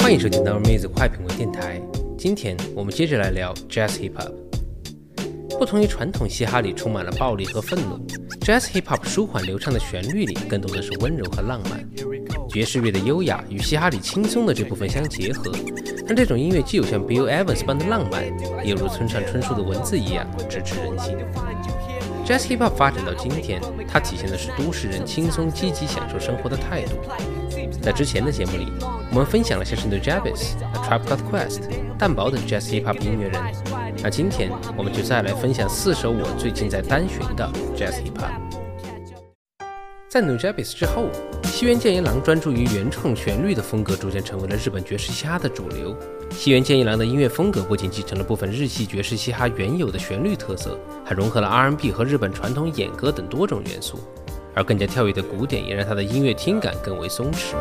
欢迎收听《Our Music 快品味电台》。今天我们接着来聊 Jazz Hip Hop。不同于传统嘻哈里充满了暴力和愤怒，Jazz Hip Hop 舒缓流畅的旋律里更多的是温柔和浪漫。爵士乐的优雅与嘻哈里轻松的这部分相结合，让这种音乐既有像 Bill Evans 般的浪漫，也有如村上春树的文字一样直指人心。Jazz Hip Hop 发展到今天，它体现的是都市人轻松积极享受生活的态度。在之前的节目里，我们分享了像是 The Jabez、A Trap Called Quest、蛋堡等 Jazz Hip Hop 音乐人。那今天我们就再来分享四首我最近在单寻的 Jazz Hip Hop。在 No Jabez 之后，西原健一郎专注于原创旋律的风格，逐渐成为了日本爵士嘻哈的主流。西原健一郎的音乐风格不仅继承了部分日系爵士嘻哈原有的旋律特色，还融合了 R&B 和日本传统演歌等多种元素。而更加跳跃的鼓点也让他的音乐听感更为松弛。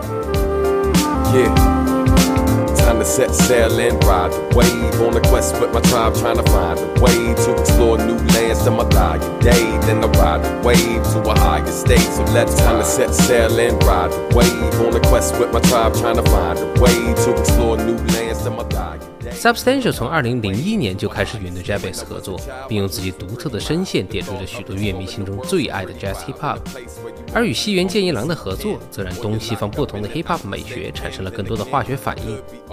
Substantial 从2001年就开始与 The Jabez 合作，并用自己独特的声线点缀着许多乐迷心中最爱的 Jazz Hip Hop。而与西园健一郎的合作，则让东西方不同的 Hip Hop 美学产生了更多的化学反应。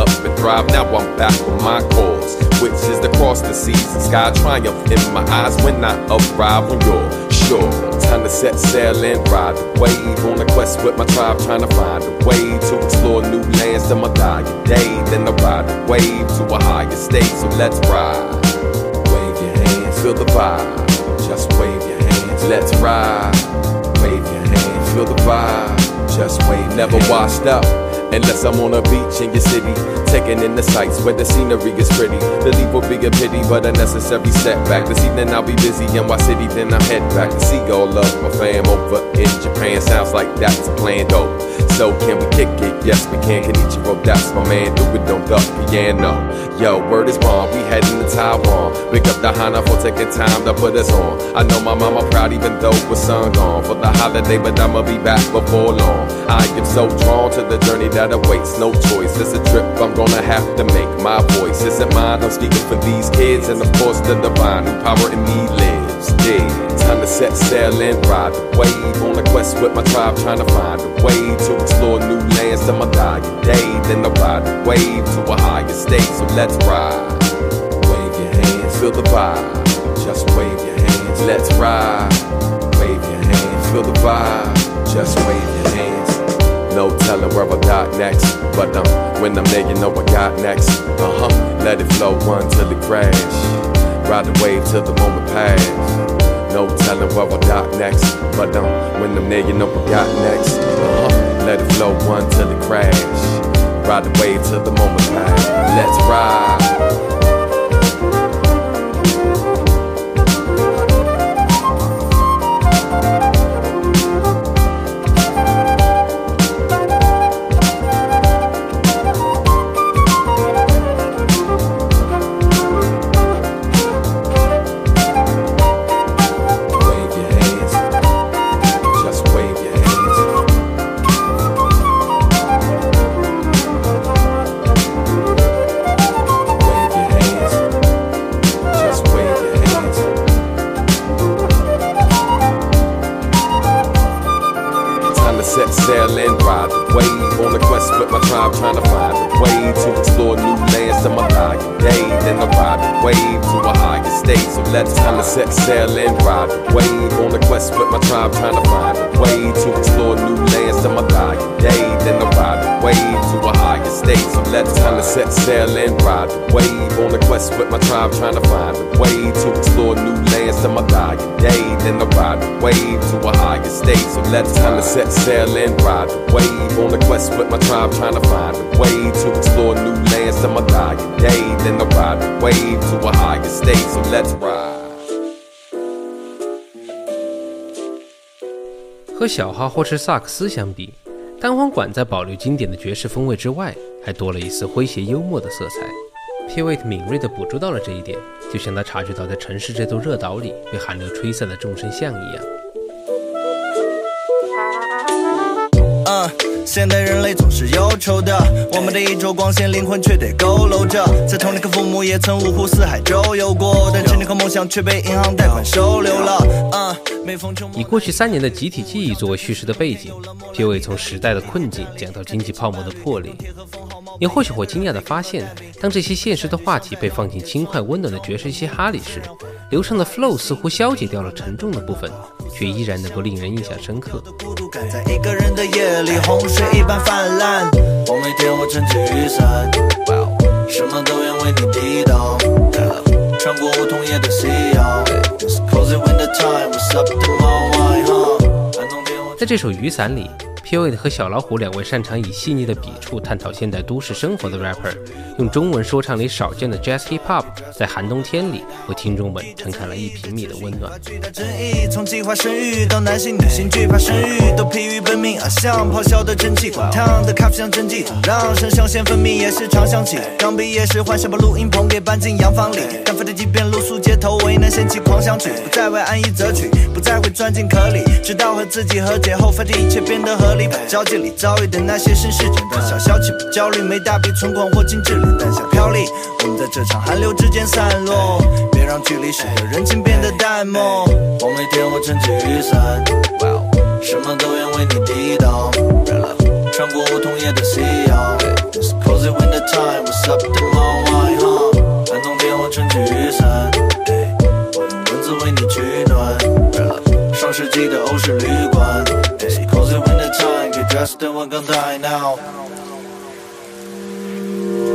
up and thrive. Now I'm back with my cause, which is to cross the seas and sky. Triumph in my eyes when I arrive on your shore. Time to set sail and ride the wave on a quest with my tribe, trying to find a way to explore new lands till my dying day. Then I ride the wave to a higher state. So let's ride. Wave your hands, feel the vibe. Just wave your hands, let's ride. Wave your hands, feel the vibe. Just wave, never washed up. Unless I'm on a beach in your city, taking in the sights where the scenery is pretty. The leap will be a pity, but a necessary setback. This evening I'll be busy in my city, then I'll head back to see all of my fam over in Japan. Sounds like that's a plan, though. So can we kick it? Yes, we can. Kenichiro, that's my man. Do it on the piano. Yo, word is born. We heading to Taiwan. Pick up the Hana for taking time to put us on. I know my mama proud, even though we're sun gone for the holiday, but I'ma be back before long. I am so drawn to the journey that awaits. No choice. It's a trip I'm gonna have to make. My voice isn't mine. I'm speaking for these kids, and of course the divine who power in me lives. Yeah, time to set sail and ride the wave on a quest with my tribe, trying to find a way to explore new lands till my dying day. Then I ride the wave to a higher state. So let's ride. Wave your hands, feel the vibe. Just wave your hands, let's ride. Wave your hands, feel the vibe. Just wave. No telling where I got next, but um, when I'm there, you know I got next. Uh huh. Let it flow until it crash. Ride the wave till the moment pass. No telling where I got next, but um, when I'm there, you know I got next. Uh huh. Let it flow until it crash. Ride the wave till the moment pass. Let's ride. in the Bobby wave to higher. So let's time to set sail and ride wave on a quest with my tribe, trying to find a way to explore new lands till my dying day. Then I ride wave to a higher state. So let's time to set sail and ride wave on a quest with my tribe, trying to find a way to explore new lands till my dying day. Then I ride wave to a higher state. So let's time to set sail and ride wave on a quest with my tribe, trying to find a way to explore new lands till my dying day. Then I ride wave to a higher state. So let's 和小号或是萨克斯相比，单簧管在保留经典的爵士风味之外，还多了一丝诙谐幽默的色彩。Pivot 敏锐的捕捉到了这一点，就像他察觉到在城市这座热岛里被寒流吹散的众生相一样。现代人类总是忧愁的，我们的衣着光鲜，灵魂却得佝偻着。在童年和父母也曾五湖四海周游过，但成年和梦想却被银行贷款收留了。以过去三年的集体记忆作为叙事的背景结尾从时代的困境讲到经济泡沫的破裂。你或许会惊讶地发现，当这些现实的话题被放进轻快温暖的爵士嘻哈里时，流畅的 flow 似乎消解掉了沉重的部分，却依然能够令人印象深刻。在一个人的夜里，洪水一般泛滥。我每天我撑起雨伞，什么都愿为你抵挡。穿过梧桐叶的夕阳。在这首雨伞里。P o e 和小老虎两位擅长以细腻的笔触探讨现代都市生活的 rapper，用中文说唱里少见的 jazz hip hop，在寒冬天里为听众们撑开了一平米的温暖。从计划生育到男性女性惧怕生育，都疲于奔命啊，像咆哮的蒸汽，滚烫的咖啡像蒸汽，让肾上腺分泌也是常响起。刚毕业时幻想把录音棚给搬进洋房里，单飞的即便露宿街头，为难掀起狂想曲，不再为安逸择取，不再会钻进壳里，直到和自己和解后，发现一切变得合理。交界里遭遇的那些身世简单，小小气不焦虑，没大笔存款或精致脸蛋，想飘离。我们在这场寒流之间散落，别让距离使得人情变得淡漠。我每天我撑起雨伞，什么都愿为你抵挡。穿过梧桐叶的夕阳，Cozy winter time, what's up the mountain？寒冬天我撑起雨伞，我用文字为你取暖。上世纪的欧式旅 Just do a good die now.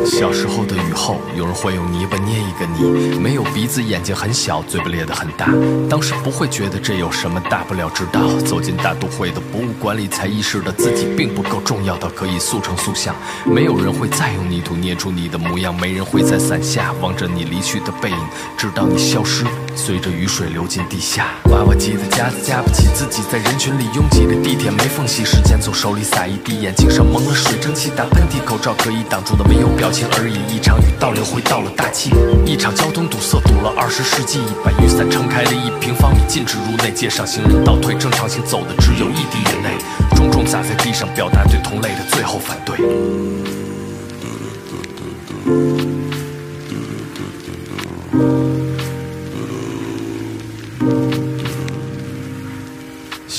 小时候的雨后，有人会用泥巴捏一个你，没有鼻子，眼睛很小，嘴巴咧得很大。当时不会觉得这有什么大不了，直到走进大都会的博物馆里，才意识到自己并不够重要到可以塑成塑像。没有人会再用泥土捏出你的模样，没人会在伞下望着你离去的背影，直到你消失。随着雨水流进地下，娃娃机的夹子夹不起自己，在人群里拥挤的地铁没缝隙，时间从手里撒一滴，眼睛上蒙了水蒸气，打喷嚏，口罩可以挡住的没有表情而已。一场雨倒流回到了大气，一场交通堵塞堵了二十世纪，把雨伞撑开了一平方米，禁止入内，街上行人倒退，正常行走的只有一滴眼泪，重重砸在地上，表达对同类的最后反对。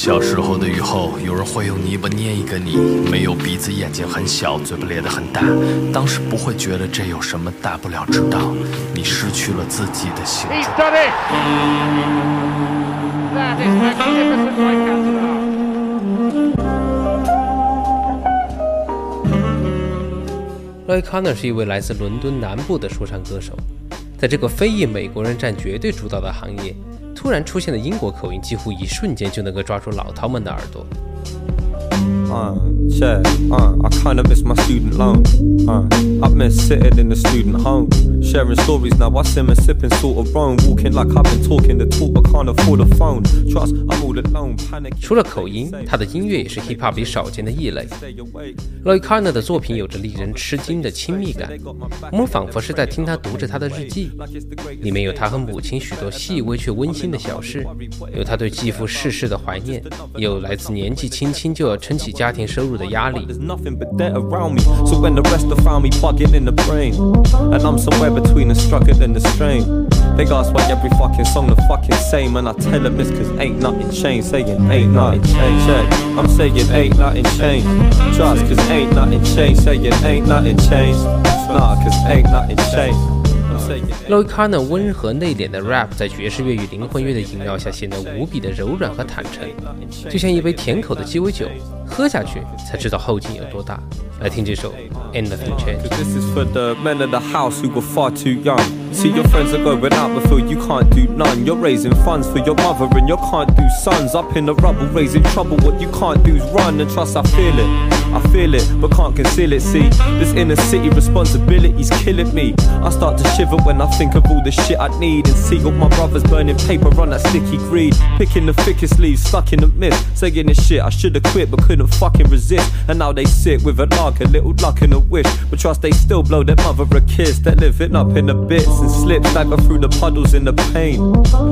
小时候的雨后，有人会用泥巴捏一个你，没有鼻子，眼睛很小，嘴巴咧得很大。当时不会觉得这有什么大不了，直到你失去了自己的形状。Roy Conner 是一位来自伦敦南部的说唱歌手，在这个非裔美国人占绝对主导的行业。突然出现的英国口音，几乎一瞬间就能够抓住老饕们的耳朵。嗯 Sharon 好除了口音，他的音乐也是 hip hop 里少见的异类。Lloyd Carner 的作品有着令人吃惊的亲密感，我们仿佛是在听他读着他的日记，里面有他和母亲许多细微却温馨的小事，有他对继父逝世的怀念，也有来自年纪轻轻就要撑起家庭收入的压力。So when the rest have found me bugging in the brain, and I'm somewhere between the struggle and the strain. They ask why every fucking song the fucking same, and I tell them it's cause ain't nothing changed. Saying ain't nothing changed. Yeah. I'm saying ain't nothing changed. Trust cause ain't nothing changed. Saying ain't nothing changed. Nah, cause ain't nothing changed. Lloyd Carner 温和内敛的 rap 在爵士乐与灵魂乐的萦绕下，显得无比的柔软和坦诚，就像一杯甜口的鸡尾酒，喝下去才知道后劲有多大。来听这首 Ain't Nothing Changed。This is for the men of the house who were far too young. See your friends are going out but feel you can't do none. You're raising funds for your mother and you can't do sons. Up in the rubble raising trouble. What you can't do is run and trust I feel it. I feel it, but can't conceal it. See, this inner city responsibility's killing me. I start to shiver when I think of all the shit I need and see all my brothers burning paper on that sticky greed. Picking the thickest leaves, stuck in the mist, saying this shit I should've quit but couldn't fucking resist. And now they sit with a lark, a little luck and a wish, but trust they still blow their mother a kiss. They're living up in the bits and slip, stagger through the puddles in the pain.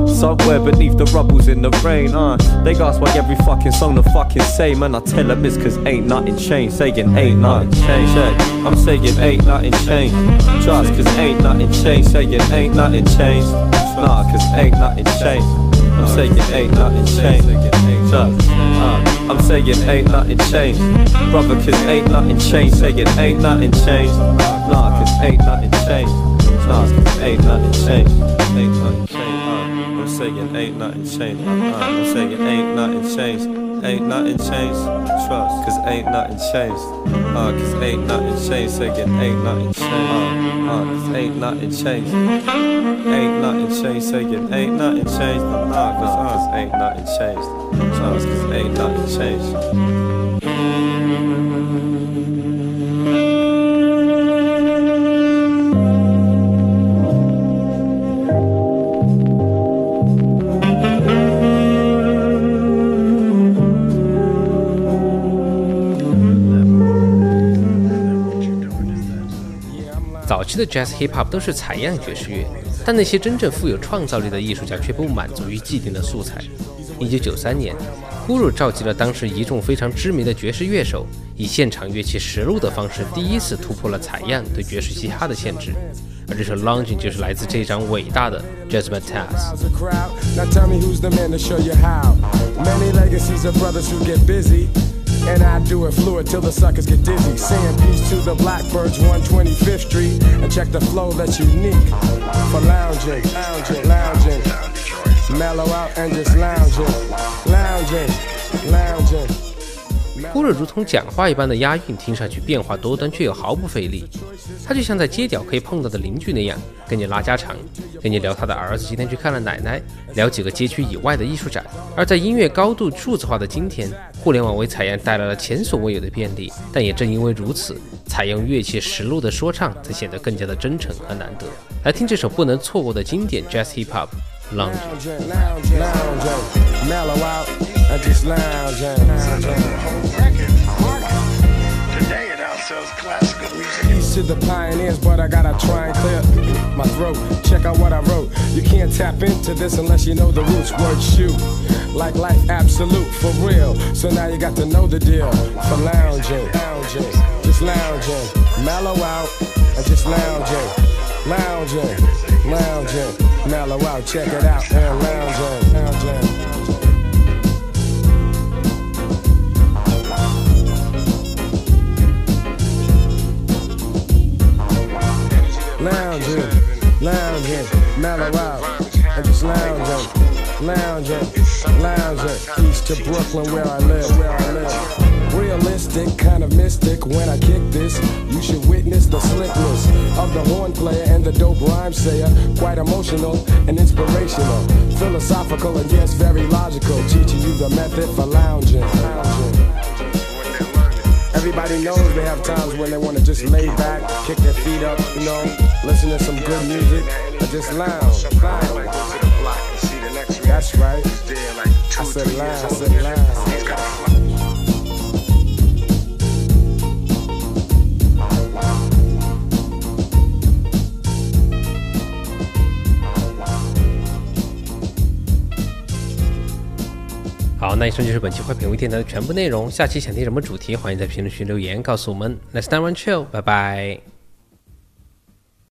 Somewhere beneath the rubbles in the rain, uh. They ask why every fucking song the fucking same, and I tell them it's cause ain't nothing changed. Saying ain't nothing changed, hey. I'm saying ain't nothing changed. Trust cause ain't nothing changed. Saying ain't nothing changed. Nah, cause ain't nothing changed. I'm saying ain't nothing changed. Trust. Uh, I'm saying ain't nothing changed. Brother, cause ain't nothing changed. Saying ain't nothing changed. Nah, cause ain't nothing changed. Nah, cause ain't nothing changed. Ain't nothing changed. Uh, I'm saying ain't nothing changed. Uh, I'm saying ain't nothing changed. Ain't nothing changed. Trust, cause ain't nothing changed. Uh, cause ain't nothing changed. Say it ain't nothing changed. Uh, uh, cause ain't nothing changed. Ain't nothing changed. Say it ain't nothing changed. Uh, cause, uh, cause ain't nothing changed. Trust, cause ain't nothing changed. Jazz hip hop 都是采样爵士乐，但那些真正富有创造力的艺术家却不满足于既定的素材。1993年，Guru 召集了当时一众非常知名的爵士乐手，以现场乐器实录的方式，第一次突破了采样对爵士嘻哈的限制。而这首《Lounge》就是来自这张伟大的《Jazzman t a s s》。And I do it fluid till the suckers get dizzy. Saying peace to the Blackbirds, 125th Street. And check the flow that's unique for lounging, lounging, lounging. Mellow out and just lounging, lounging, lounging. 咕噜如同讲话一般的押韵，听上去变化多端，却又毫不费力。他就像在街角可以碰到的邻居那样，跟你拉家常，跟你聊他的儿子今天去看了奶奶，聊几个街区以外的艺术展。而在音乐高度数字化的今天，互联网为采样带来了前所未有的便利，但也正因为如此，采用乐器实录的说唱才显得更加的真诚和难得。来听这首不能错过的经典 Jazz Hip Hop《Lounge Lounge》。Lounging, lounging. Mellow out and just lounging, lounging. Today it outsells classical music. The pioneers, but I gotta try and clear my throat. Check out what I wrote. You can't tap into this unless you know the roots. Word shoot. Like life absolute for real. So now you got to know the deal. For lounging, lounging, just lounging. Mellow out and just lounging. Lounging, lounging, mellow out, check it out, and lounging, lounging. Lounging, lounging, mellow out, and just lounging, lounging, lounging. East to Brooklyn, where I live, where I live. Realistic, kind of mystic. When I kick this, you should witness the slickness of the horn player and the dope rhyme sayer. Quite emotional and inspirational, philosophical and yes, very logical. Teaching you the method for lounging. lounging. Everybody knows they have times when they want to just lay back, kick their feet up, you know, listen to some good music, and just lounge. Like go to the block and see the next man. That's right. He's there like two, I said lounge, I said lounge. 以上就是本期坏品味电台的全部内容。下期想听什么主题，欢迎在评论区留言告诉我们。Next time on chill，拜拜。